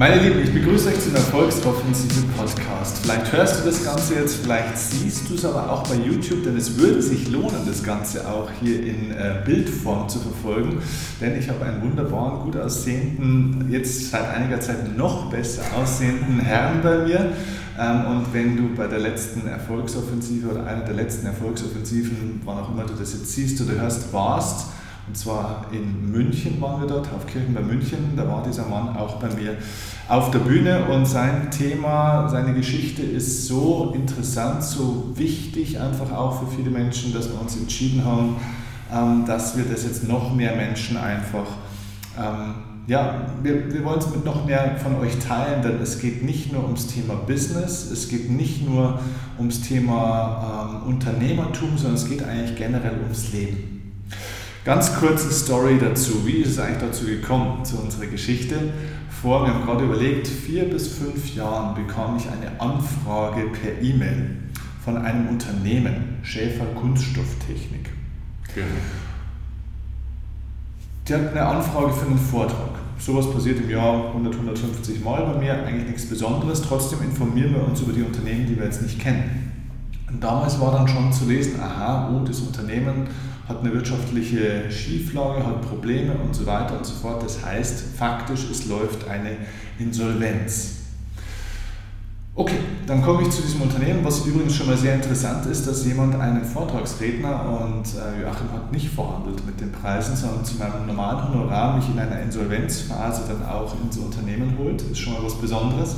Meine Lieben, ich begrüße euch zum Erfolgsoffensive Podcast. Vielleicht hörst du das Ganze jetzt, vielleicht siehst du es aber auch bei YouTube, denn es würde sich lohnen, das Ganze auch hier in äh, Bildform zu verfolgen, denn ich habe einen wunderbaren, gut aussehenden, jetzt seit einiger Zeit noch besser aussehenden Herrn bei mir. Ähm, und wenn du bei der letzten Erfolgsoffensive oder einer der letzten Erfolgsoffensiven, wann auch immer du das jetzt siehst oder hörst, warst, und zwar in München waren wir dort, auf Kirchen bei München. Da war dieser Mann auch bei mir auf der Bühne und sein Thema, seine Geschichte ist so interessant, so wichtig einfach auch für viele Menschen, dass wir uns entschieden haben, ähm, dass wir das jetzt noch mehr Menschen einfach, ähm, ja, wir, wir wollen es mit noch mehr von euch teilen, denn es geht nicht nur ums Thema Business, es geht nicht nur ums Thema ähm, Unternehmertum, sondern es geht eigentlich generell ums Leben. Ganz kurze Story dazu. Wie ist es eigentlich dazu gekommen, zu unserer Geschichte? Vor, wir haben gerade überlegt, vier bis fünf Jahren bekam ich eine Anfrage per E-Mail von einem Unternehmen, Schäfer Kunststofftechnik. Genau. Die hat eine Anfrage für einen Vortrag. Sowas passiert im Jahr 100, 150 Mal bei mir, eigentlich nichts Besonderes. Trotzdem informieren wir uns über die Unternehmen, die wir jetzt nicht kennen. Und damals war dann schon zu lesen, aha, oh, das Unternehmen hat eine wirtschaftliche Schieflage, hat Probleme und so weiter und so fort. Das heißt, faktisch, es läuft eine Insolvenz. Okay, dann komme ich zu diesem Unternehmen, was übrigens schon mal sehr interessant ist, dass jemand einen Vortragsredner und äh, Joachim hat nicht verhandelt mit den Preisen, sondern zu meinem normalen Honorar mich in einer Insolvenzphase dann auch ins Unternehmen holt. Das ist schon mal was Besonderes.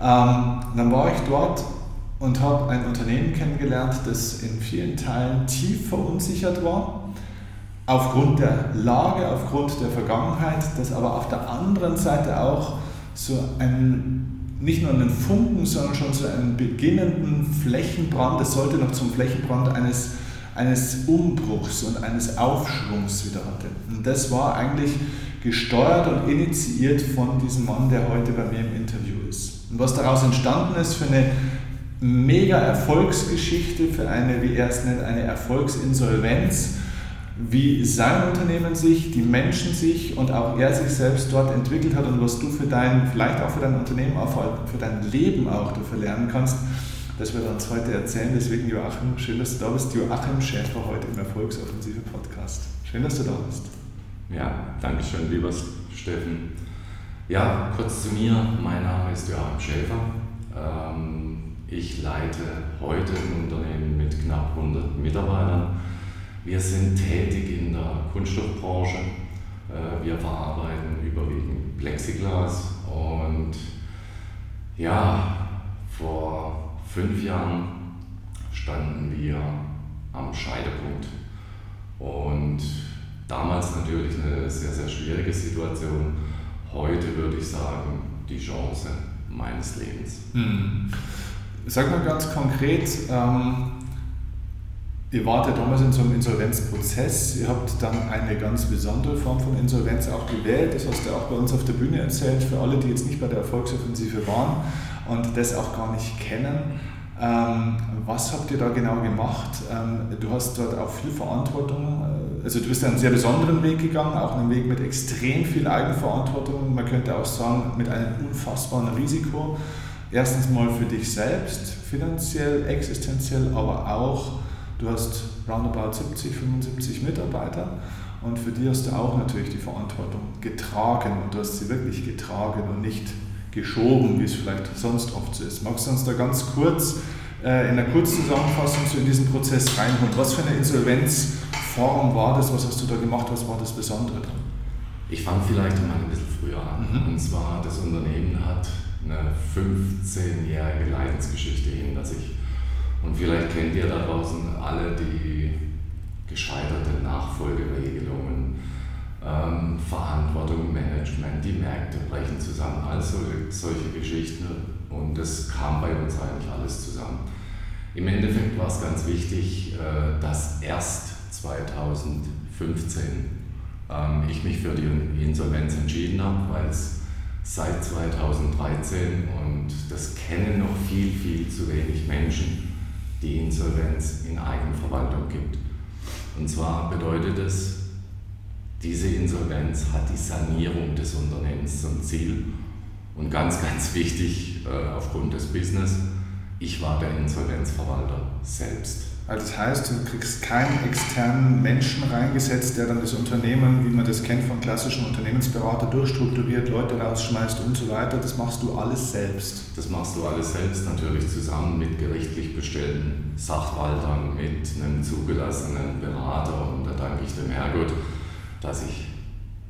Ähm, dann war ich dort und habe ein Unternehmen kennengelernt, das in vielen Teilen tief verunsichert war, aufgrund der Lage, aufgrund der Vergangenheit, das aber auf der anderen Seite auch so einen, nicht nur einen Funken, sondern schon so einen beginnenden Flächenbrand, es sollte noch zum Flächenbrand eines, eines Umbruchs und eines Aufschwungs wieder hatte. Und das war eigentlich gesteuert und initiiert von diesem Mann, der heute bei mir im Interview ist. Und was daraus entstanden ist für eine mega Erfolgsgeschichte für eine, wie er es nennt, eine Erfolgsinsolvenz, wie sein Unternehmen sich, die Menschen sich und auch er sich selbst dort entwickelt hat und was du für dein, vielleicht auch für dein Unternehmen, auch für dein Leben auch dafür lernen kannst, das wird uns heute erzählen. Deswegen Joachim, schön, dass du da bist. Joachim Schäfer heute im Erfolgsoffensive Podcast. Schön, dass du da bist. Ja, danke schön, lieber Steffen. Ja, kurz zu mir. Mein Name ist Joachim Schäfer. Ähm, ich leite heute ein Unternehmen mit knapp 100 Mitarbeitern. Wir sind tätig in der Kunststoffbranche. Äh, wir verarbeiten überwiegend Plexiglas und ja, vor fünf Jahren standen wir am Scheidepunkt und damals natürlich eine sehr, sehr schwierige Situation. Heute würde ich sagen, die Chance meines Lebens. Hm. Sag mal ganz konkret, ähm, ihr wart ja damals in so einem Insolvenzprozess, ihr habt dann eine ganz besondere Form von Insolvenz auch gewählt, das hast du auch bei uns auf der Bühne erzählt, für alle, die jetzt nicht bei der Erfolgsoffensive waren und das auch gar nicht kennen. Ähm, was habt ihr da genau gemacht? Ähm, du hast dort auch viel Verantwortung, äh, also du bist einen sehr besonderen Weg gegangen, auch einen Weg mit extrem viel Eigenverantwortung, man könnte auch sagen mit einem unfassbaren Risiko. Erstens mal für dich selbst, finanziell, existenziell, aber auch, du hast roundabout 70, 75 Mitarbeiter und für die hast du auch natürlich die Verantwortung getragen und du hast sie wirklich getragen und nicht geschoben, wie es vielleicht sonst oft so ist. Magst du uns da ganz kurz äh, in einer Kurzzusammenfassung so in diesen Prozess reinholen? Was für eine Insolvenzform war das? Was hast du da gemacht? Was war das Besondere? Ich fange vielleicht mal ein bisschen früher an. Mhm. Und zwar, das Unternehmen hat eine 15-jährige Leidensgeschichte hinter sich. Und vielleicht kennt ihr da draußen alle die gescheiterte Nachfolgeregelungen, ähm, Verantwortung, Management, die Märkte brechen zusammen, also solche Geschichten. Und das kam bei uns eigentlich alles zusammen. Im Endeffekt war es ganz wichtig, äh, dass erst 2015 ähm, ich mich für die Insolvenz entschieden habe, weil es seit 2013 und das kennen noch viel, viel zu wenig Menschen, die Insolvenz in Eigenverwaltung gibt. Und zwar bedeutet es, diese Insolvenz hat die Sanierung des Unternehmens zum Ziel Und ganz, ganz wichtig äh, aufgrund des Business, ich war der Insolvenzverwalter selbst. Also das heißt, du kriegst keinen externen Menschen reingesetzt, der dann das Unternehmen, wie man das kennt von klassischen Unternehmensberater, durchstrukturiert, Leute rausschmeißt und so weiter. Das machst du alles selbst. Das machst du alles selbst, natürlich zusammen mit gerichtlich bestellten Sachwaltern, mit einem zugelassenen Berater. Und da danke ich dem Herrgott, dass ich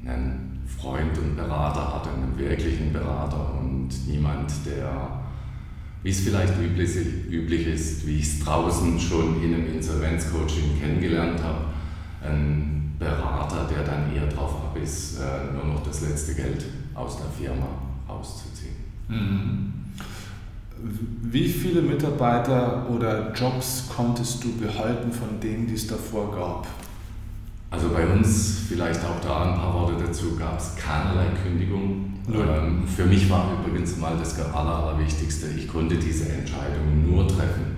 einen Freund und Berater hatte, einen wirklichen Berater und niemand, der wie es vielleicht üblich, üblich ist, wie ich es draußen schon in einem Insolvenzcoaching kennengelernt habe, ein Berater, der dann eher darauf ab ist, äh, nur noch das letzte Geld aus der Firma rauszuziehen. Mhm. Wie viele Mitarbeiter oder Jobs konntest du behalten von denen, die es davor gab? Also bei uns, vielleicht auch da ein paar Worte dazu, gab es keinerlei Kündigung. Ähm, für mich war übrigens mal das Allerwichtigste, ich konnte diese Entscheidung nur treffen,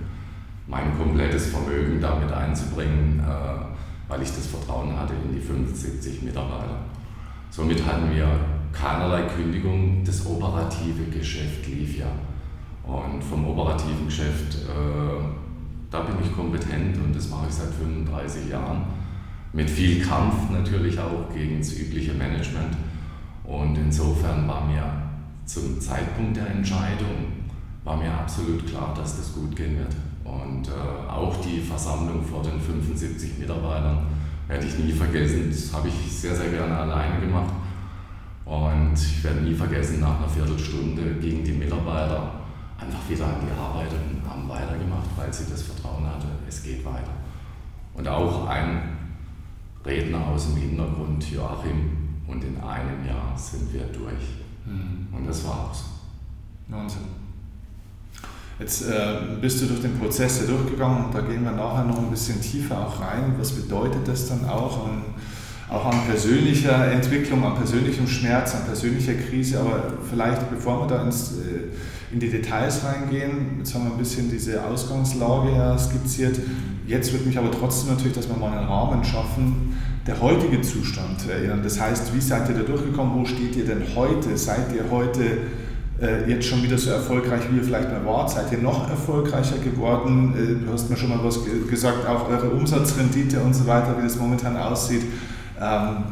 mein komplettes Vermögen damit einzubringen, äh, weil ich das Vertrauen hatte in die 75 Mitarbeiter. Somit hatten wir keinerlei Kündigung, das operative Geschäft lief ja. Und vom operativen Geschäft, äh, da bin ich kompetent und das mache ich seit 35 Jahren mit viel Kampf natürlich auch gegen das übliche Management. Und insofern war mir zum Zeitpunkt der Entscheidung war mir absolut klar, dass das gut gehen wird. Und äh, auch die Versammlung vor den 75 Mitarbeitern werde ich nie vergessen. Das habe ich sehr, sehr gerne alleine gemacht. Und ich werde nie vergessen, nach einer Viertelstunde gingen die Mitarbeiter einfach wieder an die Arbeit und haben weitergemacht, weil sie das Vertrauen hatten, es geht weiter. Und auch ein Redner aus dem Hintergrund, Joachim, und in einem Jahr sind wir durch. Mhm. Und das war's. Wahnsinn. Jetzt äh, bist du durch den Prozess durchgegangen und da gehen wir nachher noch ein bisschen tiefer auch rein. Was bedeutet das dann auch an, auch an persönlicher Entwicklung, an persönlichem Schmerz, an persönlicher Krise? Aber vielleicht, bevor wir da ins, äh, in die Details reingehen, jetzt haben wir ein bisschen diese Ausgangslage ja skizziert. Jetzt würde mich aber trotzdem natürlich, dass wir mal einen Rahmen schaffen, der heutige Zustand erinnern. Das heißt, wie seid ihr da durchgekommen? Wo steht ihr denn heute? Seid ihr heute äh, jetzt schon wieder so erfolgreich, wie ihr vielleicht mal wart? Seid ihr noch erfolgreicher geworden? Äh, du hast mir schon mal was gesagt, auch eure Umsatzrendite und so weiter, wie das momentan aussieht. Ähm,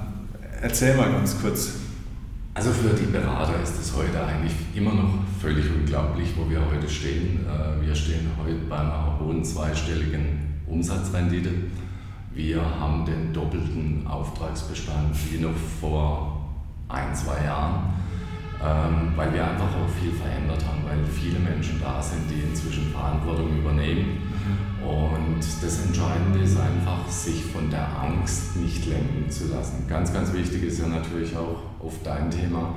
erzähl mal ganz kurz. Also für die Berater ist es heute eigentlich immer noch völlig unglaublich, wo wir heute stehen. Äh, wir stehen heute bei einer hohen zweistelligen Umsatzrendite. Wir haben den doppelten Auftragsbestand wie noch vor ein, zwei Jahren, ähm, weil wir einfach auch viel verändert haben, weil viele Menschen da sind, die inzwischen Verantwortung übernehmen. Und das Entscheidende ist einfach, sich von der Angst nicht lenken zu lassen. Ganz, ganz wichtig ist ja natürlich auch auf dein Thema.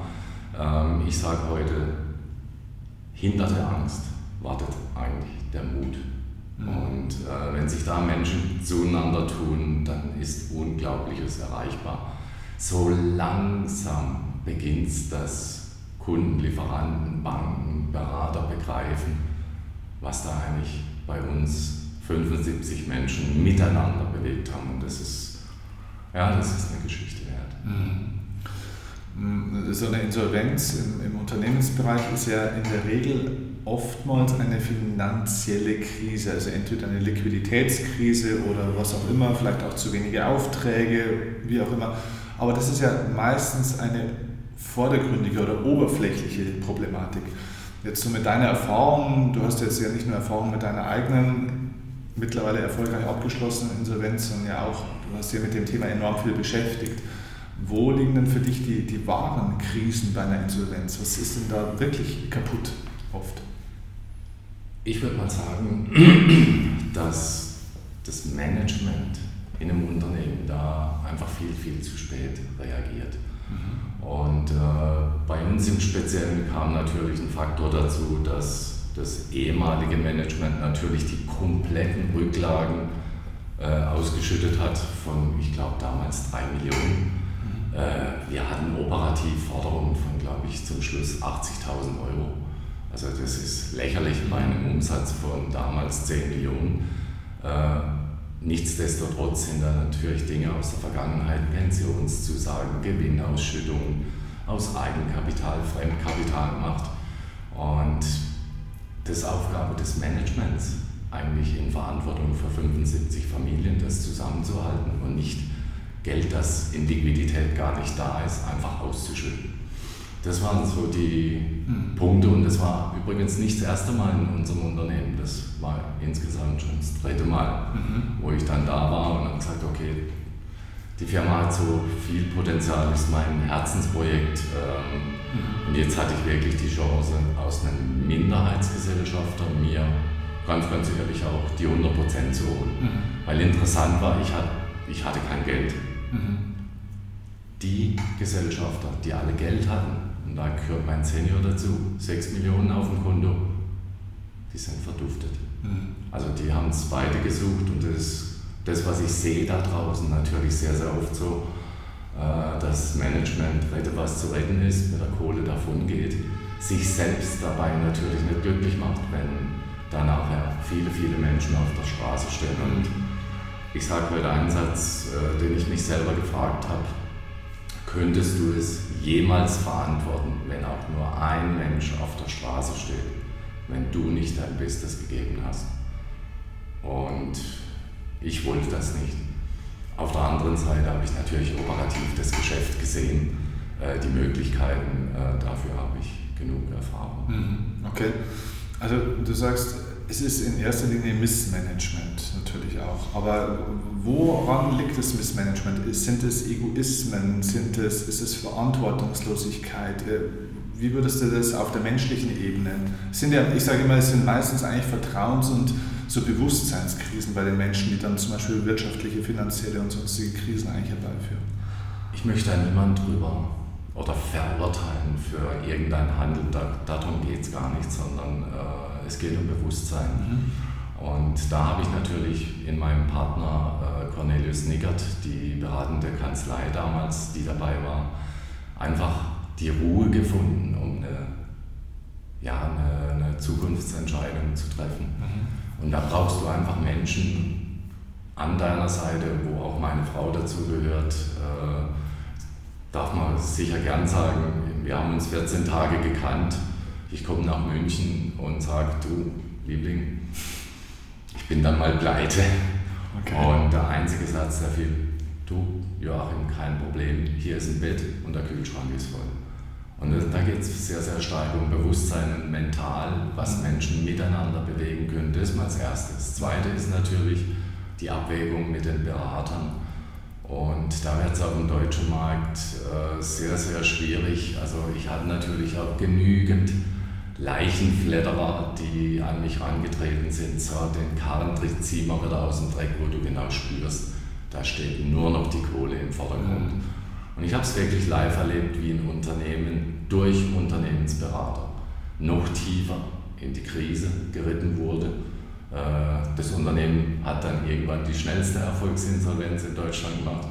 Ähm, ich sage heute, hinter der Angst wartet eigentlich der Mut. Mhm. Und äh, wenn sich da Menschen zueinander tun, dann ist Unglaubliches erreichbar. So langsam beginnt es, dass Kunden, Lieferanten, Banken, Berater begreifen, was da eigentlich bei uns 75 Menschen miteinander bewegt haben. Und das ist, ja, das ist eine Geschichte wert. Mhm. So eine Insolvenz im, im Unternehmensbereich ist ja in der Regel oftmals eine finanzielle Krise, also entweder eine Liquiditätskrise oder was auch immer, vielleicht auch zu wenige Aufträge, wie auch immer. Aber das ist ja meistens eine vordergründige oder oberflächliche Problematik. Jetzt so mit deiner Erfahrung, du hast jetzt ja nicht nur Erfahrung mit deiner eigenen, mittlerweile erfolgreich abgeschlossenen Insolvenz, sondern ja auch, du hast dich mit dem Thema enorm viel beschäftigt. Wo liegen denn für dich die, die wahren Krisen bei einer Insolvenz? Was ist denn da wirklich kaputt oft? Ich würde mal sagen, dass das Management in einem Unternehmen da einfach viel, viel zu spät reagiert. Mhm. Und äh, bei uns im Speziellen kam natürlich ein Faktor dazu, dass das ehemalige Management natürlich die kompletten Rücklagen äh, ausgeschüttet hat von, ich glaube, damals drei Millionen. Mhm. Äh, wir hatten operativ Forderungen von, glaube ich, zum Schluss 80.000 Euro. Also das ist lächerlich bei einem Umsatz von damals 10 Millionen. Äh, nichtsdestotrotz sind da natürlich Dinge aus der Vergangenheit, Pensionszusagen, Gewinnausschüttungen, aus Eigenkapital, Fremdkapital gemacht. Und das ist Aufgabe des Managements, eigentlich in Verantwortung für 75 Familien das zusammenzuhalten und nicht Geld, das in Liquidität gar nicht da ist, einfach auszuschütten. Das waren so die mhm. Punkte und das war übrigens nicht das erste Mal in unserem Unternehmen, das war insgesamt schon das dritte Mal, mhm. wo ich dann da war und habe gesagt, okay, die Firma hat so viel Potenzial, ist mein Herzensprojekt. Ähm, mhm. Und jetzt hatte ich wirklich die Chance, aus einem Minderheitsgesellschafter mir ganz, ganz ehrlich auch die 100% zu holen. Mhm. Weil interessant war, ich hatte, ich hatte kein Geld. Mhm. Die Gesellschafter, die alle Geld hatten, da gehört mein Senior dazu, 6 Millionen auf dem Konto, die sind verduftet. Mhm. Also die haben es beide gesucht und das das, was ich sehe da draußen, natürlich sehr, sehr oft so, äh, dass Management rette, was zu retten ist, mit der Kohle davon geht, sich selbst dabei natürlich nicht glücklich macht, wenn da nachher viele, viele Menschen auf der Straße stehen. Und ich sage heute einen Satz, äh, den ich mich selber gefragt habe, könntest du es jemals verantworten, wenn auch nur ein Mensch auf der Straße steht, wenn du nicht dein Bestes gegeben hast? Und ich wollte das nicht. Auf der anderen Seite habe ich natürlich operativ das Geschäft gesehen, äh, die Möglichkeiten, äh, dafür habe ich genug Erfahrung. Mhm. Okay, also du sagst, es ist in erster Linie Missmanagement natürlich auch. Aber woran liegt das Missmanagement? Sind es Egoismen? Sind es, ist es Verantwortungslosigkeit? Äh, wie würdest du das auf der menschlichen Ebene? sind ja, ich sage immer, es sind meistens eigentlich Vertrauens- und so Bewusstseinskrisen bei den Menschen, die dann zum Beispiel wirtschaftliche, finanzielle und sonstige Krisen eigentlich herbeiführen. Ich möchte da niemand drüber oder verurteilen für irgendein Handeln, da, darum geht es gar nicht, sondern äh, es geht um Bewusstsein. Mhm. Und da habe ich natürlich in meinem Partner äh, Cornelius Niggert, die beratende Kanzlei damals, die dabei war, einfach die Ruhe gefunden, um eine, ja, eine, eine Zukunftsentscheidung zu treffen. Mhm. Und da brauchst du einfach Menschen an deiner Seite, wo auch meine Frau dazu gehört. Äh, darf man sicher gern sagen, wir haben uns 14 Tage gekannt. Ich komme nach München und sage, du Liebling, ich bin dann mal pleite. Okay. Und der einzige Satz, der fiel, du Joachim, kein Problem, hier ist ein Bett und der Kühlschrank ist voll. Und da geht es sehr, sehr stark um Bewusstsein und mental, was Menschen miteinander bewegen können. Das mal als erstes. Das zweite ist natürlich die Abwägung mit den Beratern. Und da wird es auf dem deutschen Markt äh, sehr, sehr schwierig. Also ich hatte natürlich auch genügend Leichenfledderer, die an mich herangetreten sind. So, den Karren zieh mal wieder aus dem Dreck, wo du genau spürst, da steht nur noch die Kohle im Vordergrund. Und ich habe es wirklich live erlebt, wie ein Unternehmen durch Unternehmensberater noch tiefer in die Krise geritten wurde. Äh, das Unternehmen hat dann irgendwann die schnellste Erfolgsinsolvenz in Deutschland gemacht,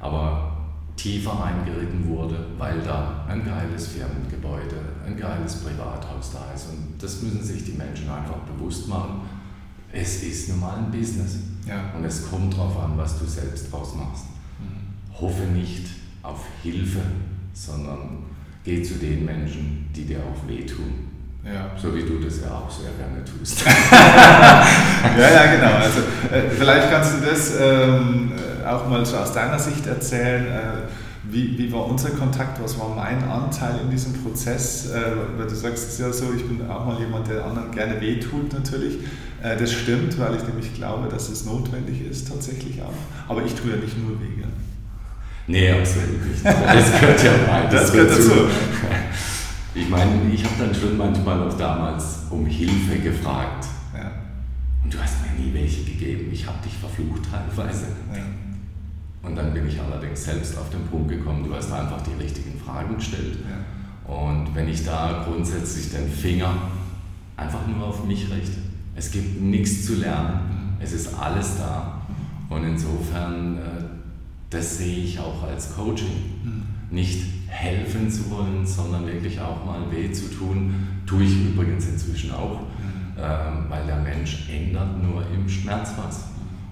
aber tiefer eingeritten wurde, weil da ein geiles Firmengebäude, ein geiles Privathaus da ist. Und das müssen sich die Menschen einfach bewusst machen. Es ist nun mal ein Business. Ja. Und es kommt darauf an, was du selbst draus machst. Mhm. Hoffe nicht, auf Hilfe, sondern geh zu den Menschen, die dir auch wehtun. Ja. So wie du das ja auch sehr gerne tust. ja, ja, genau. Also, äh, vielleicht kannst du das ähm, äh, auch mal so aus deiner Sicht erzählen. Äh, wie, wie war unser Kontakt? Was war mein Anteil in diesem Prozess? Äh, weil du sagst es ja so, ich bin auch mal jemand, der anderen gerne wehtut natürlich. Äh, das stimmt, weil ich nämlich glaube, dass es notwendig ist tatsächlich auch. Aber ich tue ja nicht nur weh. Nee, absolut nicht. Das gehört ja beides das gehört dazu. dazu. Ich meine, ich habe dann schon manchmal auch damals um Hilfe gefragt. Ja. Und du hast mir nie welche gegeben. Ich habe dich verflucht teilweise. Ja. Und dann bin ich allerdings selbst auf den Punkt gekommen, du hast einfach die richtigen Fragen gestellt. Ja. Und wenn ich da grundsätzlich den Finger einfach nur auf mich richte, es gibt nichts zu lernen, es ist alles da. Und insofern äh, das sehe ich auch als Coaching. Mhm. Nicht helfen zu wollen, sondern wirklich auch mal weh zu tun, tue ich übrigens inzwischen auch, mhm. ähm, weil der Mensch ändert nur im Schmerz was.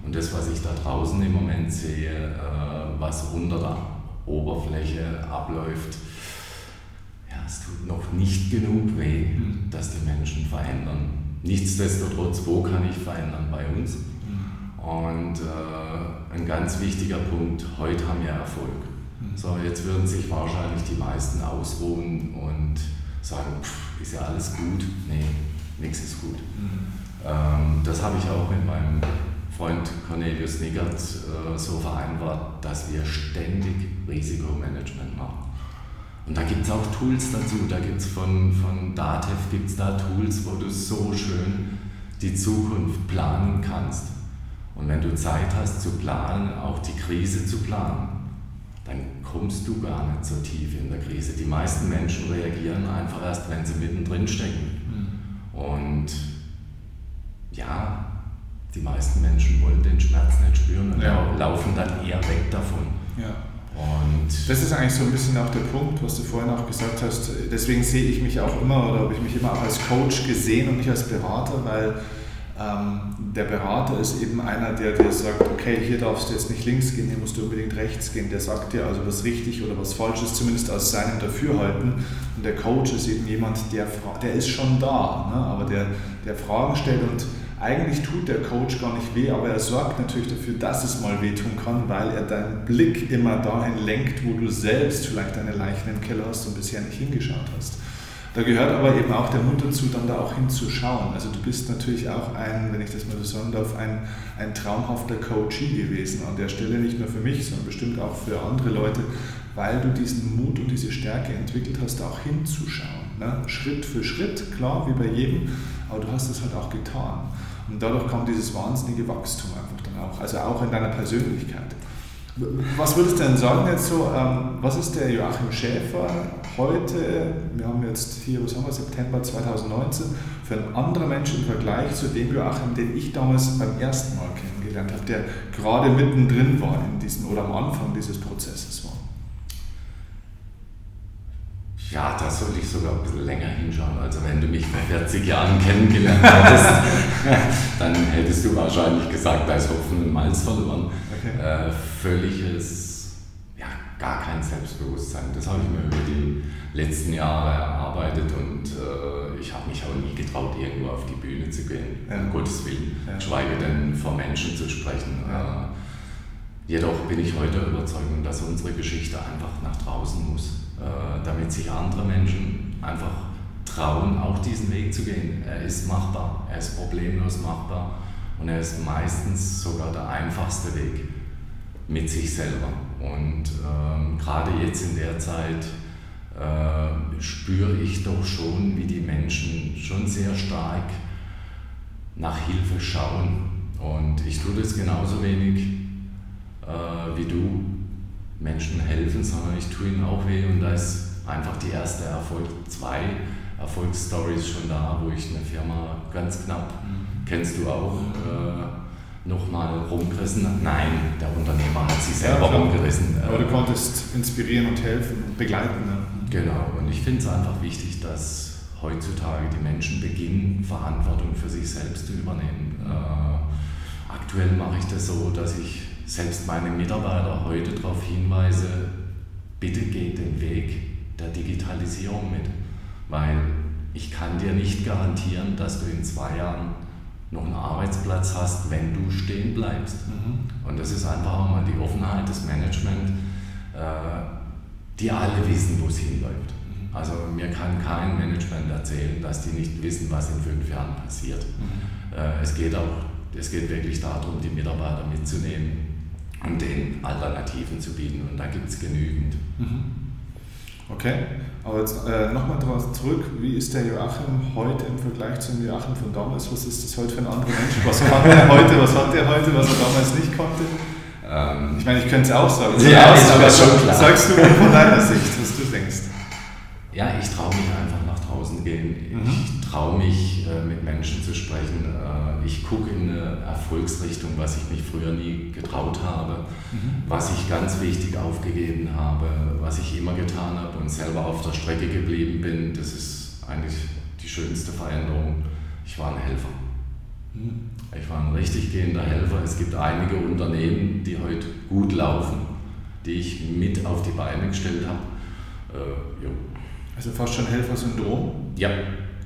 Und das, was ich da draußen im Moment sehe, äh, was unter der Oberfläche abläuft, es tut noch nicht genug weh, mhm. dass die Menschen verändern. Nichtsdestotrotz, wo kann ich verändern? Bei uns. Mhm. Und äh, ein ganz wichtiger Punkt, heute haben wir Erfolg. Mhm. So, jetzt würden sich wahrscheinlich die meisten ausruhen und sagen, pff, ist ja alles gut. Nee, nichts ist gut. Mhm. Ähm, das habe ich auch mit meinem Freund Cornelius Niggert äh, so vereinbart, dass wir ständig Risikomanagement machen. Und da gibt es auch Tools dazu. Da gibt es von, von Datev gibt's da Tools, wo du so schön die Zukunft planen kannst. Und wenn du Zeit hast zu planen, auch die Krise zu planen, dann kommst du gar nicht so tief in der Krise. Die meisten Menschen reagieren einfach erst, wenn sie mittendrin stecken. Mhm. Und ja, die meisten Menschen wollen den Schmerz nicht spüren und ja. laufen dann eher weg davon. Ja. Und das ist eigentlich so ein bisschen auch der Punkt, was du vorhin auch gesagt hast. Deswegen sehe ich mich auch immer oder habe ich mich immer auch als Coach gesehen und nicht als Berater, weil ähm, der Berater ist eben einer, der dir sagt, okay, hier darfst du jetzt nicht links gehen, hier musst du unbedingt rechts gehen. Der sagt dir also, was richtig oder was falsch ist, zumindest aus seinem Dafürhalten. Und der Coach ist eben jemand, der, der ist schon da, ne? aber der, der Fragen stellt und eigentlich tut der Coach gar nicht weh, aber er sorgt natürlich dafür, dass es mal wehtun kann, weil er deinen Blick immer dahin lenkt, wo du selbst vielleicht deine Leichen im Keller hast und bisher nicht hingeschaut hast. Da gehört aber eben auch der Mut dazu, dann da auch hinzuschauen. Also du bist natürlich auch ein, wenn ich das mal so sagen darf, ein, ein traumhafter Coachee gewesen an der Stelle, nicht nur für mich, sondern bestimmt auch für andere Leute, weil du diesen Mut und diese Stärke entwickelt hast, auch hinzuschauen. Ne? Schritt für Schritt, klar, wie bei jedem, aber du hast es halt auch getan. Und dadurch kam dieses wahnsinnige Wachstum einfach dann auch, also auch in deiner Persönlichkeit. Was würdest du denn sagen jetzt so, ähm, was ist der Joachim Schäfer heute, wir haben jetzt hier, was haben wir, September 2019, für ein anderer Mensch im Vergleich zu dem Joachim, den ich damals beim ersten Mal kennengelernt habe, der gerade mittendrin war in diesem oder am Anfang dieses Prozesses war? Ja, da sollte ich sogar ein bisschen länger hinschauen. Also wenn du mich vor 40 Jahren kennengelernt hättest, dann hättest du wahrscheinlich gesagt, da ist Hopfen und Malz verloren. Okay. Äh, völliges, ja, gar kein Selbstbewusstsein. Das habe ich mir über die letzten Jahre erarbeitet und äh, ich habe mich auch nie getraut, irgendwo auf die Bühne zu gehen, ja. um Gottes Willen, ja. schweige denn vor Menschen zu sprechen. Ja. Äh, jedoch bin ich heute überzeugt, dass unsere Geschichte einfach nach draußen muss damit sich andere Menschen einfach trauen, auch diesen Weg zu gehen. Er ist machbar, er ist problemlos machbar und er ist meistens sogar der einfachste Weg mit sich selber. Und ähm, gerade jetzt in der Zeit äh, spüre ich doch schon, wie die Menschen schon sehr stark nach Hilfe schauen. Und ich tue das genauso wenig äh, wie du Menschen helfen, sondern ich tue ihnen auch weh und da ist einfach die erste Erfolg, zwei Erfolgsstories schon da, wo ich eine Firma ganz knapp, mhm. kennst du auch, äh, nochmal rumgerissen habe. Nein, der Unternehmer hat sich selber ja, rumgerissen. Aber du konntest inspirieren und helfen und begleiten. Ne? Genau, und ich finde es einfach wichtig, dass heutzutage die Menschen beginnen, Verantwortung für sich selbst zu übernehmen. Äh, aktuell mache ich das so, dass ich selbst meine Mitarbeiter heute darauf hinweise, bitte geht den Weg der Digitalisierung mit, weil ich kann dir nicht garantieren, dass du in zwei Jahren noch einen Arbeitsplatz hast, wenn du stehen bleibst. Mhm. Und das ist einfach auch mal die Offenheit des Management, äh, die alle wissen, wo es hinläuft. Mhm. Also mir kann kein Management erzählen, dass die nicht wissen, was in fünf Jahren passiert. Mhm. Äh, es geht auch, es geht wirklich darum, die Mitarbeiter mitzunehmen und den Alternativen zu bieten. Und da gibt es genügend. Mhm. Okay, aber jetzt äh, nochmal zurück, wie ist der Joachim heute im Vergleich zum Joachim von damals? Was ist das heute für ein anderer Mensch? Was kann er heute, was hat er heute, was er damals nicht konnte? Ähm, ich meine, ich könnte es auch sagen. Ja, ist aber schon klar. Sagst du von deiner Sicht, was du denkst? Ja, ich traue mich einfach nach draußen gehen. Mhm. Ich traue mich, äh, mit Menschen zu sprechen. Äh, ich gucke in eine Erfolgsrichtung, was ich mich früher nie getraut habe, mhm. was ich ganz wichtig aufgegeben habe, was ich immer getan habe und selber auf der Strecke geblieben bin. Das ist eigentlich die schönste Veränderung. Ich war ein Helfer. Mhm. Ich war ein richtig gehender Helfer. Es gibt einige Unternehmen, die heute gut laufen, die ich mit auf die Beine gestellt habe. Äh, Also fast schon Helfersyndrom? Ja.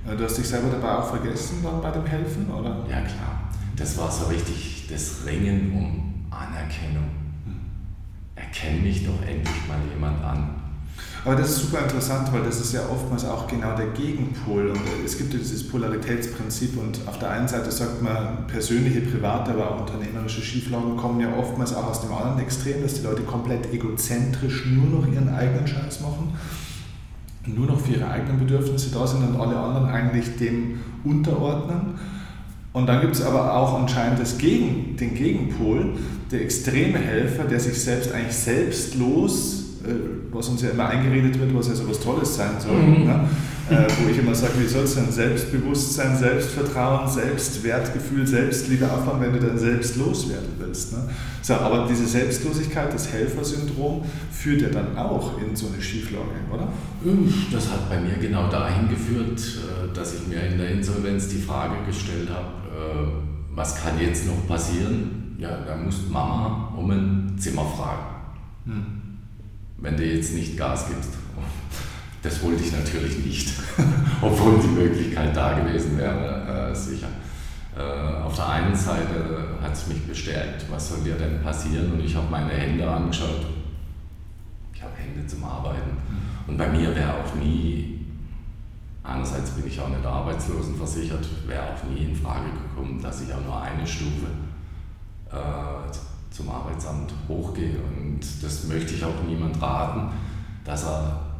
Äh, du hast dich selber dabei auch vergessen dann bei dem Helfen, oder? Ja klar. Das war so richtig das Ringen um Anerkennung. Hm. Erkenn mich doch endlich mal jemand an. Aber das ist super interessant, weil das ist ja oftmals auch genau der Gegenpol. Und es gibt ja dieses Polaritätsprinzip und auf der einen Seite sagt man, persönliche, private, aber auch unternehmerische Schieflagen kommen ja oftmals auch aus dem anderen Extrem, dass die Leute komplett egozentrisch nur noch ihren eigenen Scheiß machen, nur noch für ihre eigenen Bedürfnisse da sind und alle anderen eigentlich dem unterordnen. Und dann gibt es aber auch anscheinend das Gegen, den Gegenpol, der extreme Helfer, der sich selbst eigentlich selbstlos äh, was uns ja immer eingeredet wird, was ja so was Tolles sein soll. Mhm. Ne? Äh, wo ich immer sage, wie soll es denn Selbstbewusstsein, Selbstvertrauen, Selbstwertgefühl, Selbstliebe aufbauen, wenn du dann selbst loswerden willst. Ne? So, aber diese Selbstlosigkeit, das Helfersyndrom, führt ja dann auch in so eine Schieflage, oder? Das hat bei mir genau dahin geführt, äh, dass ich mir in der Insolvenz die Frage gestellt habe, äh, was kann jetzt noch passieren? Ja, da muss Mama um ein Zimmer fragen. Hm wenn du jetzt nicht Gas gibst. Das wollte ich natürlich nicht, obwohl die Möglichkeit da gewesen wäre, äh, sicher. Äh, auf der einen Seite hat es mich bestärkt, was soll dir denn passieren? Und ich habe meine Hände angeschaut. Ich habe Hände zum Arbeiten. Und bei mir wäre auch nie, einerseits bin ich auch nicht arbeitslosenversichert, wäre auch nie in Frage gekommen, dass ich auch nur eine Stufe äh, zum Arbeitsamt hochgehe. Und das möchte ich auch niemand raten, dass er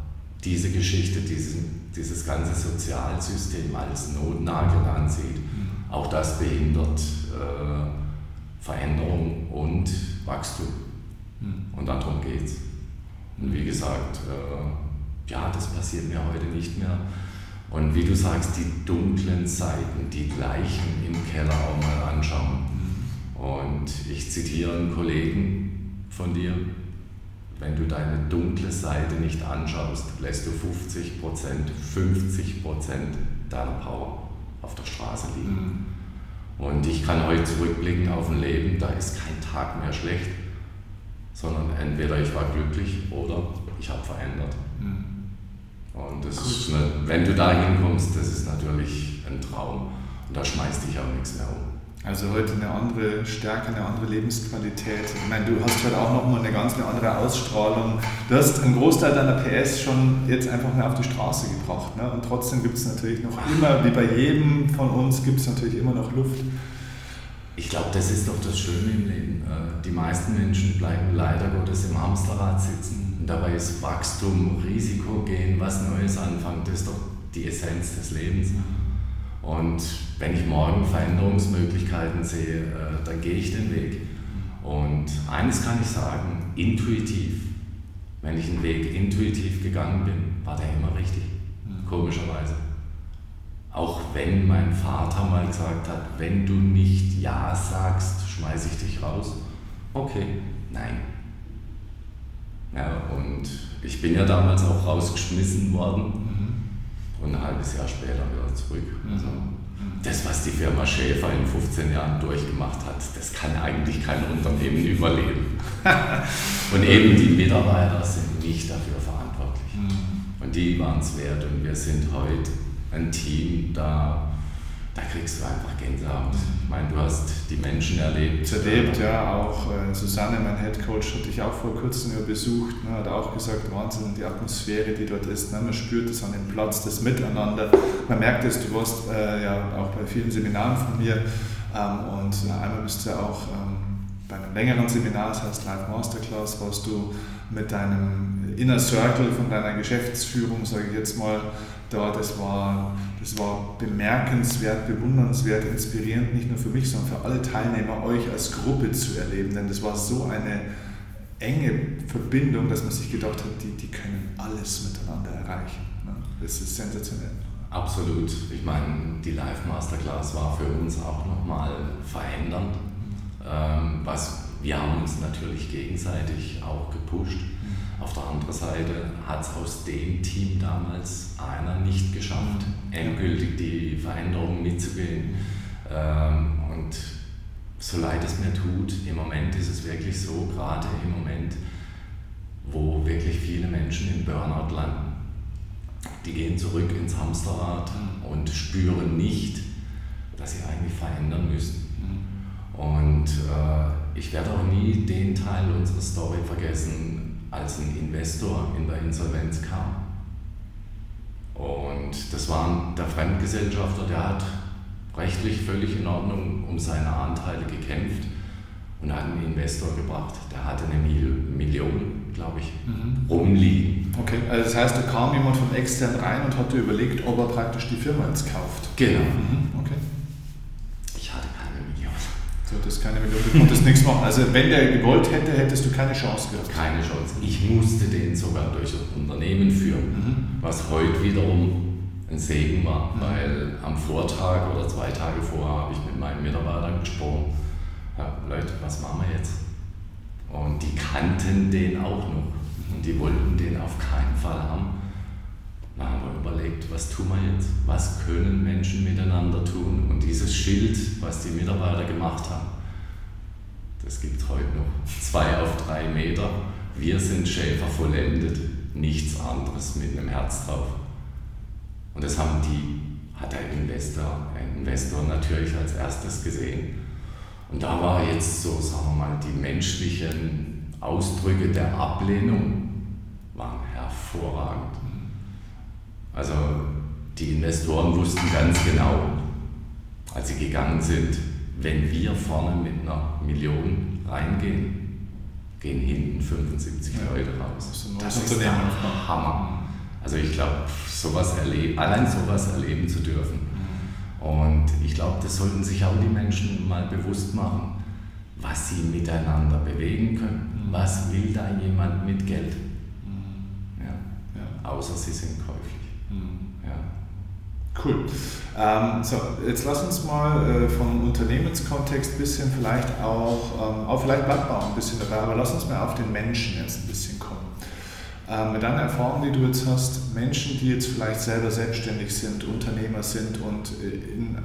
diese Geschichte, diesen, dieses ganze Sozialsystem als Notnagel ansieht. Mhm. Auch das behindert äh, Veränderung und Wachstum. Mhm. Und darum geht es. Und wie gesagt, äh, ja, das passiert mir heute nicht mehr. Und wie du sagst, die dunklen Seiten, die gleichen im Keller auch mal anschauen. Und ich zitiere einen Kollegen von dir, wenn du deine dunkle Seite nicht anschaust, lässt du 50% 50% deiner Power auf der Straße liegen. Mhm. Und ich kann heute zurückblicken auf ein Leben, da ist kein Tag mehr schlecht, sondern entweder ich war glücklich oder ich habe verändert. Mhm. Und das ist eine, wenn du da hinkommst, das ist natürlich ein Traum. Und da schmeißt dich auch nichts mehr um. Also heute eine andere Stärke, eine andere Lebensqualität. Ich meine, du hast heute auch nochmal eine ganz eine andere Ausstrahlung. Du hast einen Großteil deiner PS schon jetzt einfach mehr auf die Straße gebracht. Ne? Und trotzdem gibt es natürlich noch immer, wie bei jedem von uns, gibt es natürlich immer noch Luft. Ich glaube, das ist doch das Schöne im Leben. Äh, die meisten Menschen bleiben leider Gottes im Hamsterrad sitzen. Und dabei ist Wachstum, Risiko gehen, was Neues anfangen, das ist doch die Essenz des Lebens. Und wenn ich morgen Veränderungsmöglichkeiten sehe, äh, dann gehe ich den Weg. Und eines kann ich sagen, intuitiv. Wenn ich einen Weg intuitiv gegangen bin, war der immer richtig. Mhm. Komischerweise. Auch wenn mein Vater mal gesagt hat, wenn du nicht Ja sagst, schmeiße ich dich raus. Okay, nein. Ja, und ich bin ja damals auch rausgeschmissen worden und ein halbes Jahr später wieder zurück. Mhm. Also das, was die Firma Schäfer in 15 Jahren durchgemacht hat, das kann eigentlich kein Unternehmen überleben. und eben die Mitarbeiter sind nicht dafür verantwortlich. Mhm. Und die waren es wert und wir sind heute ein Team, da da kriegst du einfach Gänsehaut. Ich meine, du hast die Menschen erlebt. Erlebt, ja, auch äh, Susanne, mein Head Coach, hatte ich auch vor kurzem besucht, ne, hat auch gesagt, Wahnsinn, die Atmosphäre, die dort ist, ne, man spürt es an dem Platz, das Miteinander. Man merkt es, du warst äh, ja auch bei vielen Seminaren von mir ähm, und äh, einmal bist du auch ähm, bei einem längeren Seminar, das heißt Live Masterclass, warst du mit deinem Inner Circle von deiner Geschäftsführung, sage ich jetzt mal, da. Das war, das war bemerkenswert, bewundernswert, inspirierend, nicht nur für mich, sondern für alle Teilnehmer, euch als Gruppe zu erleben. Denn das war so eine enge Verbindung, dass man sich gedacht hat, die, die können alles miteinander erreichen. Ne? Das ist sensationell. Absolut. Ich meine, die Live Masterclass war für uns auch nochmal verändernd. Ähm, was, wir haben uns natürlich gegenseitig auch gepusht auf der anderen Seite hat es aus dem Team damals einer nicht geschafft, endgültig die Veränderung mitzugehen. Ähm, und so leid es mir tut, im Moment ist es wirklich so, gerade im Moment, wo wirklich viele Menschen in Burnout landen, die gehen zurück ins Hamsterrad und spüren nicht, dass sie eigentlich verändern müssen. Mhm. Und äh, ich werde auch nie den Teil unserer Story vergessen, als ein Investor in der Insolvenz kam. Und das war der Fremdgesellschafter, der hat rechtlich völlig in Ordnung um seine Anteile gekämpft und hat einen Investor gebracht. Der hatte eine Million, glaube ich, mhm. rumliegen. Okay, also das heißt, da kam jemand von extern rein und hatte überlegt, ob er praktisch die Firma jetzt kauft. Genau. Mhm. Okay. Ich hatte keine Million. Du hattest keine Million, du konntest nichts machen. Also wenn der gewollt hätte, hättest du keine Chance gehabt. Keine Chance. Ich musste den sogar durch das Unternehmen führen, mhm. was heute wiederum ein Segen war, mhm. weil am Vortag oder zwei Tage vorher habe ich mit meinen Mitarbeitern gesprochen ja, Leute, was machen wir jetzt? Und die kannten den auch noch. Und die wollten den auf keinen Fall haben. Dann haben wir überlegt, was tun wir jetzt? Was können Menschen miteinander tun? Und dieses Schild, was die Mitarbeiter gemacht haben, das gibt heute noch zwei auf drei Meter. Wir sind Schäfer vollendet, nichts anderes mit einem Herz drauf. Und das haben die, hat der Investor, Investor natürlich als erstes gesehen. Und da war jetzt so, sagen wir mal, die menschlichen Ausdrücke der Ablehnung waren hervorragend. Also die Investoren wussten ganz genau, als sie gegangen sind, wenn wir vorne mit einer Million reingehen, gehen hinten 75 ja. Leute raus. Das ist, das ist der Hammer. Also ich glaube, sowas erleben, allein sowas erleben zu dürfen, und ich glaube, das sollten sich auch die Menschen mal bewusst machen, was sie miteinander bewegen können. Mhm. Was will da jemand mit Geld? Mhm. Ja. ja. Außer sie sind käuflich. Cool. Ähm, so, jetzt lass uns mal äh, vom Unternehmenskontext ein bisschen vielleicht auch, ähm, auch vielleicht bleibt man auch ein bisschen dabei, aber lass uns mal auf den Menschen jetzt ein bisschen kommen. Ähm, mit deiner Erfahrung, die du jetzt hast, Menschen, die jetzt vielleicht selber selbstständig sind, Unternehmer sind und äh, in,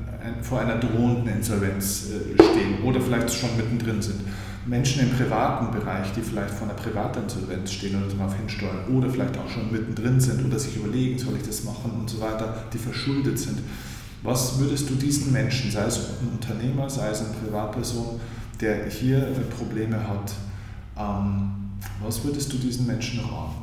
vor einer drohenden Insolvenz äh, stehen oder vielleicht schon mittendrin sind, Menschen im privaten Bereich, die vielleicht vor einer Privatinsolvenz stehen oder darauf hinsteuern oder vielleicht auch schon mittendrin sind oder sich überlegen, soll ich das machen und so weiter, die verschuldet sind. Was würdest du diesen Menschen, sei es ein Unternehmer, sei es eine Privatperson, der hier äh, Probleme hat, ähm, was würdest du diesen Menschen raten?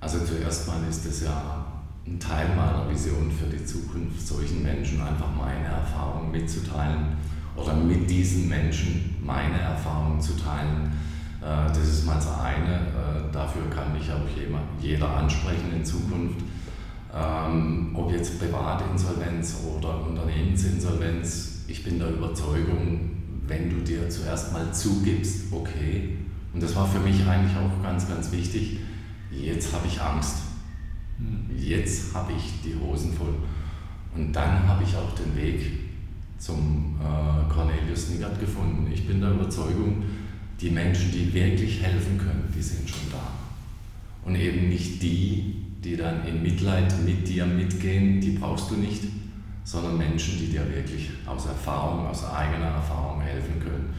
Also zuerst mal ist es ja ein Teil meiner Vision für die Zukunft, solchen Menschen einfach meine Erfahrungen mitzuteilen oder mit diesen Menschen meine Erfahrungen zu teilen. Äh, das ist mal das eine. Äh, dafür kann mich auch jeder ansprechen in Zukunft. Ähm, ob jetzt Privatinsolvenz oder Unternehmensinsolvenz, ich bin der Überzeugung, wenn du dir zuerst mal zugibst, okay, und das war für mich eigentlich auch ganz, ganz wichtig, jetzt habe ich Angst. Hm. Jetzt habe ich die Hosen voll. Und dann habe ich auch den Weg zum äh, Cornelius Niggert gefunden. Ich bin der Überzeugung, die Menschen, die wirklich helfen können, die sind schon da. Und eben nicht die, die dann in Mitleid mit dir mitgehen, die brauchst du nicht, sondern Menschen, die dir wirklich aus Erfahrung, aus eigener Erfahrung helfen können.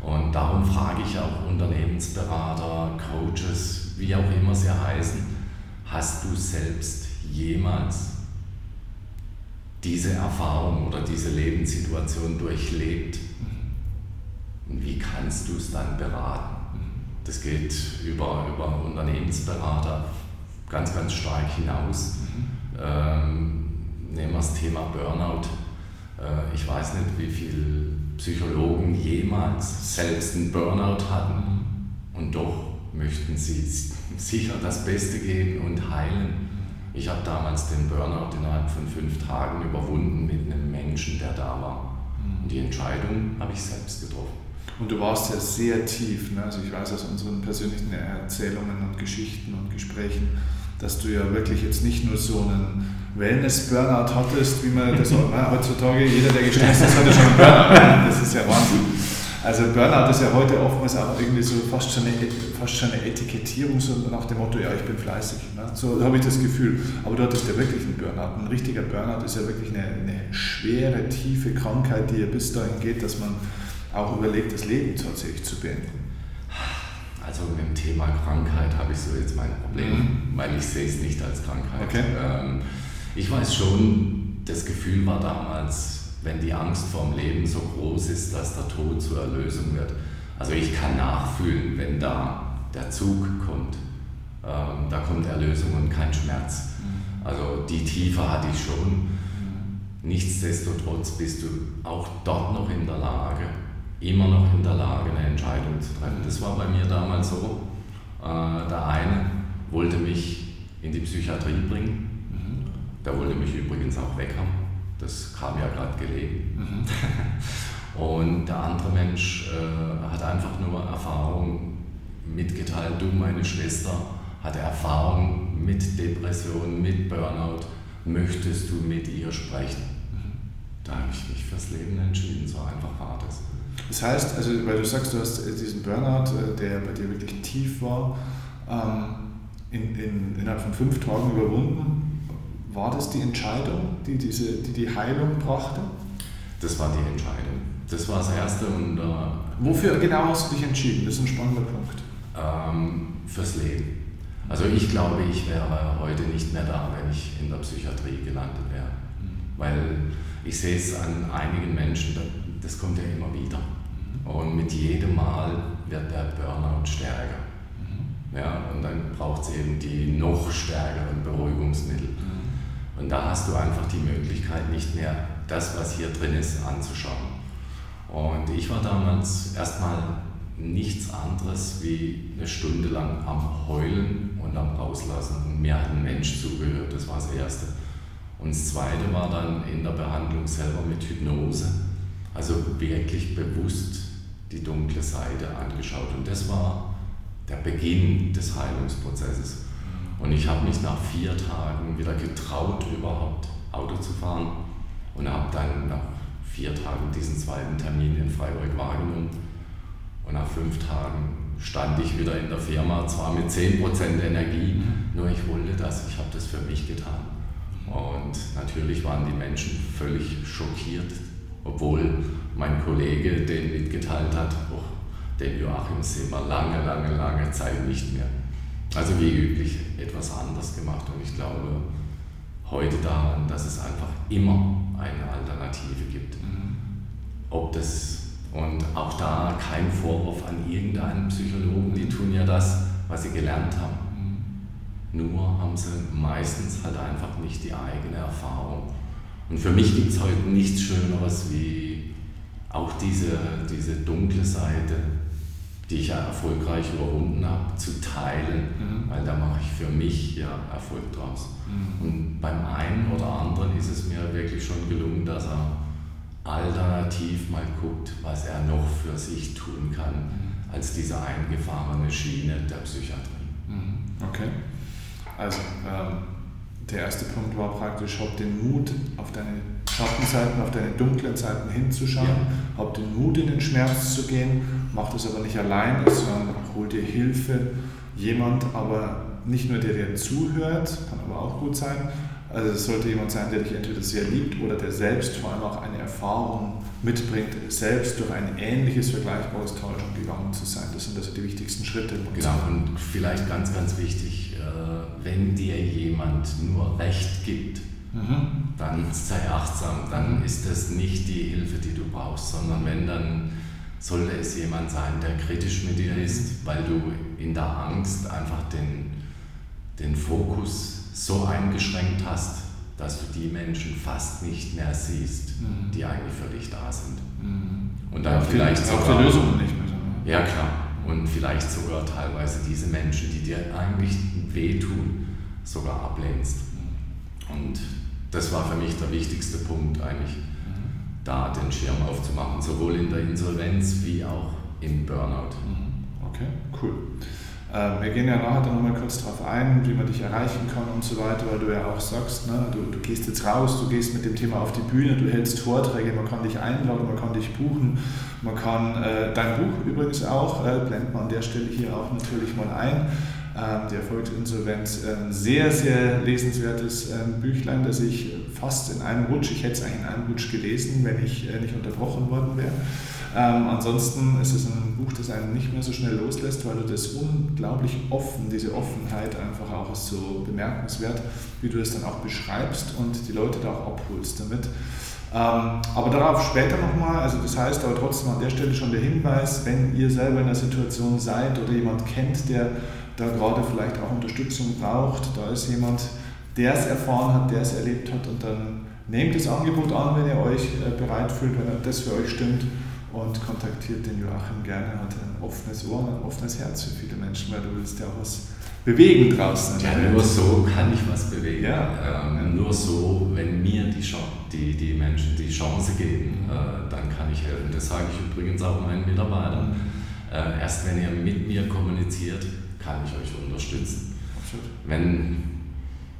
Und darum frage ich auch Unternehmensberater, Coaches, wie auch immer sie heißen, hast du selbst jemals diese Erfahrung oder diese Lebenssituation durchlebt? Wie kannst du es dann beraten? Das geht über, über Unternehmensberater ganz, ganz stark hinaus. Ähm, nehmen wir das Thema Burnout. Äh, ich weiß nicht, wie viele Psychologen jemals selbst einen Burnout hatten und doch möchten sie sicher das Beste geben und heilen. Ich habe damals den Burnout innerhalb von fünf Tagen überwunden mit einem Menschen, der da war. Und die Entscheidung habe ich selbst getroffen. Und du warst ja sehr tief. Ne? Also ich weiß aus unseren persönlichen Erzählungen und Geschichten und Gesprächen, dass du ja wirklich jetzt nicht nur so einen Wellness-Burnout hattest, wie man das heutzutage, jeder, der gestresst ist, hat ja schon einen Burnout. Das ist ja Wahnsinn. Also Burnout ist ja heute oftmals auch irgendwie so fast schon eine, fast schon eine Etikettierung, so nach dem Motto, ja, ich bin fleißig. Ne? So habe ich das Gefühl. Aber du hattest ja wirklich einen Burnout. Ein richtiger Burnout ist ja wirklich eine, eine schwere, tiefe Krankheit, die ja bis dahin geht, dass man auch überlegt, das Leben tatsächlich zu beenden. Also mit dem Thema Krankheit habe ich so jetzt mein Problem, mhm. weil ich sehe es nicht als Krankheit. Okay. Ähm, ich weiß schon, das Gefühl war damals, wenn die Angst vorm Leben so groß ist, dass der Tod zur Erlösung wird. Also ich kann nachfühlen, wenn da der Zug kommt. Ähm, da kommt Erlösung und kein Schmerz. Mhm. Also die Tiefe hatte ich schon. Nichtsdestotrotz bist du auch dort noch in der Lage, immer noch in der Lage, eine Entscheidung zu treffen. Das war bei mir damals so. Äh, der eine wollte mich in die Psychiatrie bringen, mhm. der wollte mich übrigens auch weg haben. Das kam ja gerade gelegen. Mhm. Und der andere Mensch äh, hat einfach nur Erfahrung mitgeteilt. Du, meine Schwester, hatte Erfahrung mit Depressionen, mit Burnout. Möchtest du mit ihr sprechen? Mhm. Da habe ich mich fürs Leben entschieden, so einfach war das. Das heißt, also weil du sagst, du hast äh, diesen Burnout, äh, der bei dir wirklich tief war, ähm, in, in, innerhalb von fünf Tagen überwunden. War das die Entscheidung, die diese, die, die Heilung brachte? Das war die Entscheidung. Das war das Erste. Und, äh, Wofür genau hast du dich entschieden? Das ist ein spannender Punkt. Ähm, fürs Leben. Also ich glaube, ich wäre heute nicht mehr da, wenn ich in der Psychiatrie gelandet wäre. Mhm. Weil ich sehe es an einigen Menschen, das kommt ja immer wieder. Und mit jedem Mal wird der Burnout stärker. Mhm. Ja, und dann braucht es eben die noch stärkeren Beruhigungsmittel. Und da hast du einfach die Möglichkeit, nicht mehr das, was hier drin ist, anzuschauen. Und ich war damals erstmal nichts anderes wie eine Stunde lang am Heulen und am Rauslassen. Und mir hat ein Mensch zugehört, das war das Erste. Und das Zweite war dann in der Behandlung selber mit Hypnose. Also wirklich bewusst die dunkle Seite angeschaut. Und das war der Beginn des Heilungsprozesses. Und ich habe mich nach vier Tagen wieder getraut, überhaupt Auto zu fahren und habe dann nach vier Tagen diesen zweiten Termin in Freiburg wahrgenommen. Und nach fünf Tagen stand ich wieder in der Firma, zwar mit 10% Energie, nur ich wollte das, ich habe das für mich getan. Und natürlich waren die Menschen völlig schockiert, obwohl mein Kollege den mitgeteilt hat, oh, den Joachim sehen wir lange, lange, lange Zeit nicht mehr. Also wie üblich etwas anders gemacht und ich glaube heute daran, dass es einfach immer eine Alternative gibt. Mhm. Ob das und auch da kein Vorwurf an irgendeinen Psychologen, die tun ja das, was sie gelernt haben. Mhm. Nur haben sie meistens halt einfach nicht die eigene Erfahrung. Und für mich gibt es heute nichts Schöneres wie auch diese, diese dunkle Seite, die ich ja erfolgreich überwunden habe, zu teilen, mhm. weil da mache ich für mich ja Erfolg draus. Mhm. Und beim einen oder anderen ist es mir wirklich schon gelungen, dass er alternativ mal guckt, was er noch für sich tun kann, mhm. als diese eingefahrene Schiene der Psychiatrie. Mhm. Okay. Also, ähm der erste Punkt war praktisch, hab den Mut, auf deine Schattenseiten, auf deine dunklen Seiten hinzuschauen, ja. hab den Mut, in den Schmerz zu gehen, mach das aber nicht alleine, sondern hol dir Hilfe, jemand, aber nicht nur der dir zuhört, kann aber auch gut sein, also es sollte jemand sein, der dich entweder sehr liebt oder der selbst vor allem auch eine Erfahrung mitbringt, selbst durch ein ähnliches, vergleichbares Tal schon gegangen zu sein. Das sind also die wichtigsten Schritte. Genau, und vielleicht ganz, ganz wichtig, äh, wenn dir jemand nur Recht gibt, mhm. dann sei achtsam, dann ist das nicht die Hilfe, die du brauchst, sondern wenn dann sollte es jemand sein, der kritisch mit dir ist, weil du in der Angst einfach den, den Fokus so eingeschränkt hast, dass du die Menschen fast nicht mehr siehst, mhm. die eigentlich für dich da sind. Mhm. Und dann ja, vielleicht sogar. Lösungen nicht mehr. Ja, klar. Und vielleicht sogar teilweise diese Menschen, die dir eigentlich wehtun, sogar ablehnst. Mhm. Und das war für mich der wichtigste Punkt, eigentlich mhm. da den Schirm aufzumachen, sowohl in der Insolvenz wie auch im Burnout. Mhm. Okay, cool. Ähm, wir gehen ja nachher dann nochmal kurz darauf ein, wie man dich erreichen kann und so weiter, weil du ja auch sagst, ne, du, du gehst jetzt raus, du gehst mit dem Thema auf die Bühne, du hältst Vorträge, man kann dich einladen, man kann dich buchen, man kann äh, dein Buch übrigens auch, äh, blendet man an der Stelle hier auch natürlich mal ein. Ähm, die Erfolgsinsolvenz, ein sehr, sehr lesenswertes ähm, Büchlein, das ich fast in einem Rutsch. Ich hätte es eigentlich in einem Rutsch gelesen, wenn ich äh, nicht unterbrochen worden wäre. Ähm, ansonsten ist es ein Buch, das einen nicht mehr so schnell loslässt, weil du das unglaublich offen, diese Offenheit einfach auch ist so bemerkenswert, wie du es dann auch beschreibst und die Leute da auch abholst damit. Ähm, aber darauf später nochmal, also das heißt aber trotzdem an der Stelle schon der Hinweis, wenn ihr selber in der Situation seid oder jemand kennt, der da gerade vielleicht auch Unterstützung braucht, da ist jemand, der es erfahren hat, der es erlebt hat und dann nehmt das Angebot an, wenn ihr euch äh, bereit fühlt, wenn das für euch stimmt und kontaktiert den Joachim gerne. Er hat ein offenes Ohr und ein offenes Herz für viele Menschen, weil du willst ja auch was bewegen draußen. Ja, nur so kann ich was bewegen. Ja. Ähm, nur so, wenn mir die, die, die Menschen die Chance geben, äh, dann kann ich helfen. Das sage ich übrigens auch meinen Mitarbeitern. Äh, erst wenn ihr mit mir kommuniziert, kann ich euch unterstützen. Absolut. Wenn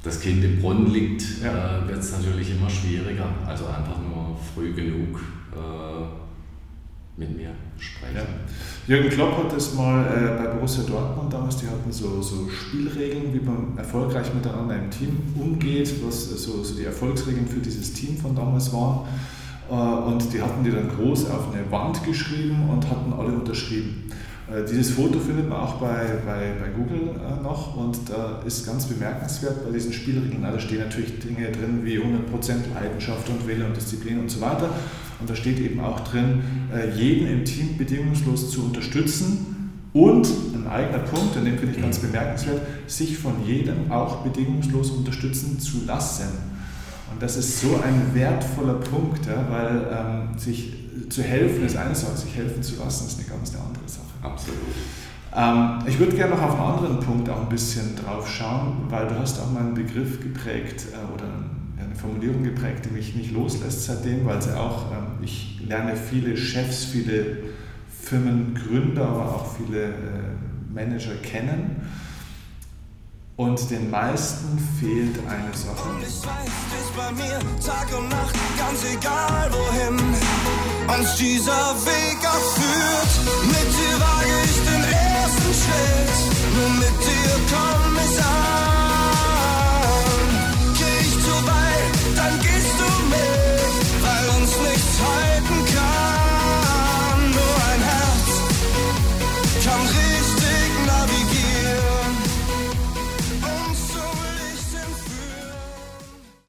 das Kind im Brunnen liegt, ja. äh, wird es natürlich immer schwieriger. Also einfach nur früh genug äh, mit mir sprechen. Ja. Jürgen Klopp hat das mal äh, bei Borussia Dortmund damals, die hatten so, so Spielregeln, wie man erfolgreich miteinander im Team umgeht, was so, so die Erfolgsregeln für dieses Team von damals waren. Äh, und die hatten die dann groß auf eine Wand geschrieben und hatten alle unterschrieben. Äh, dieses Foto findet man auch bei, bei, bei Google äh, noch und da ist ganz bemerkenswert bei diesen Spielregeln, da stehen natürlich Dinge drin wie 100% Leidenschaft und Wille und Disziplin und so weiter. Und da steht eben auch drin, äh, jeden im Team bedingungslos zu unterstützen und ein eigener Punkt, und den finde ich ganz bemerkenswert, sich von jedem auch bedingungslos unterstützen zu lassen. Und das ist so ein wertvoller Punkt, ja, weil ähm, sich zu helfen ist eine Sache, sich helfen zu lassen ist eine ganz andere Sache. Absolut. Ähm, ich würde gerne noch auf einen anderen Punkt auch ein bisschen drauf schauen, weil du hast auch mal einen Begriff geprägt äh, oder eine Formulierung geprägt, die mich nicht loslässt seitdem, weil sie auch, ähm, ich lerne viele Chefs, viele Firmengründer, aber auch viele äh, Manager kennen. Und den meisten fehlt eine Sache. Und ich weiß, ist bei mir Tag und Nacht, ganz egal wohin uns dieser Weg erführt. Mit dir wage ich den ersten Schritt, nur mit dir komm ich an.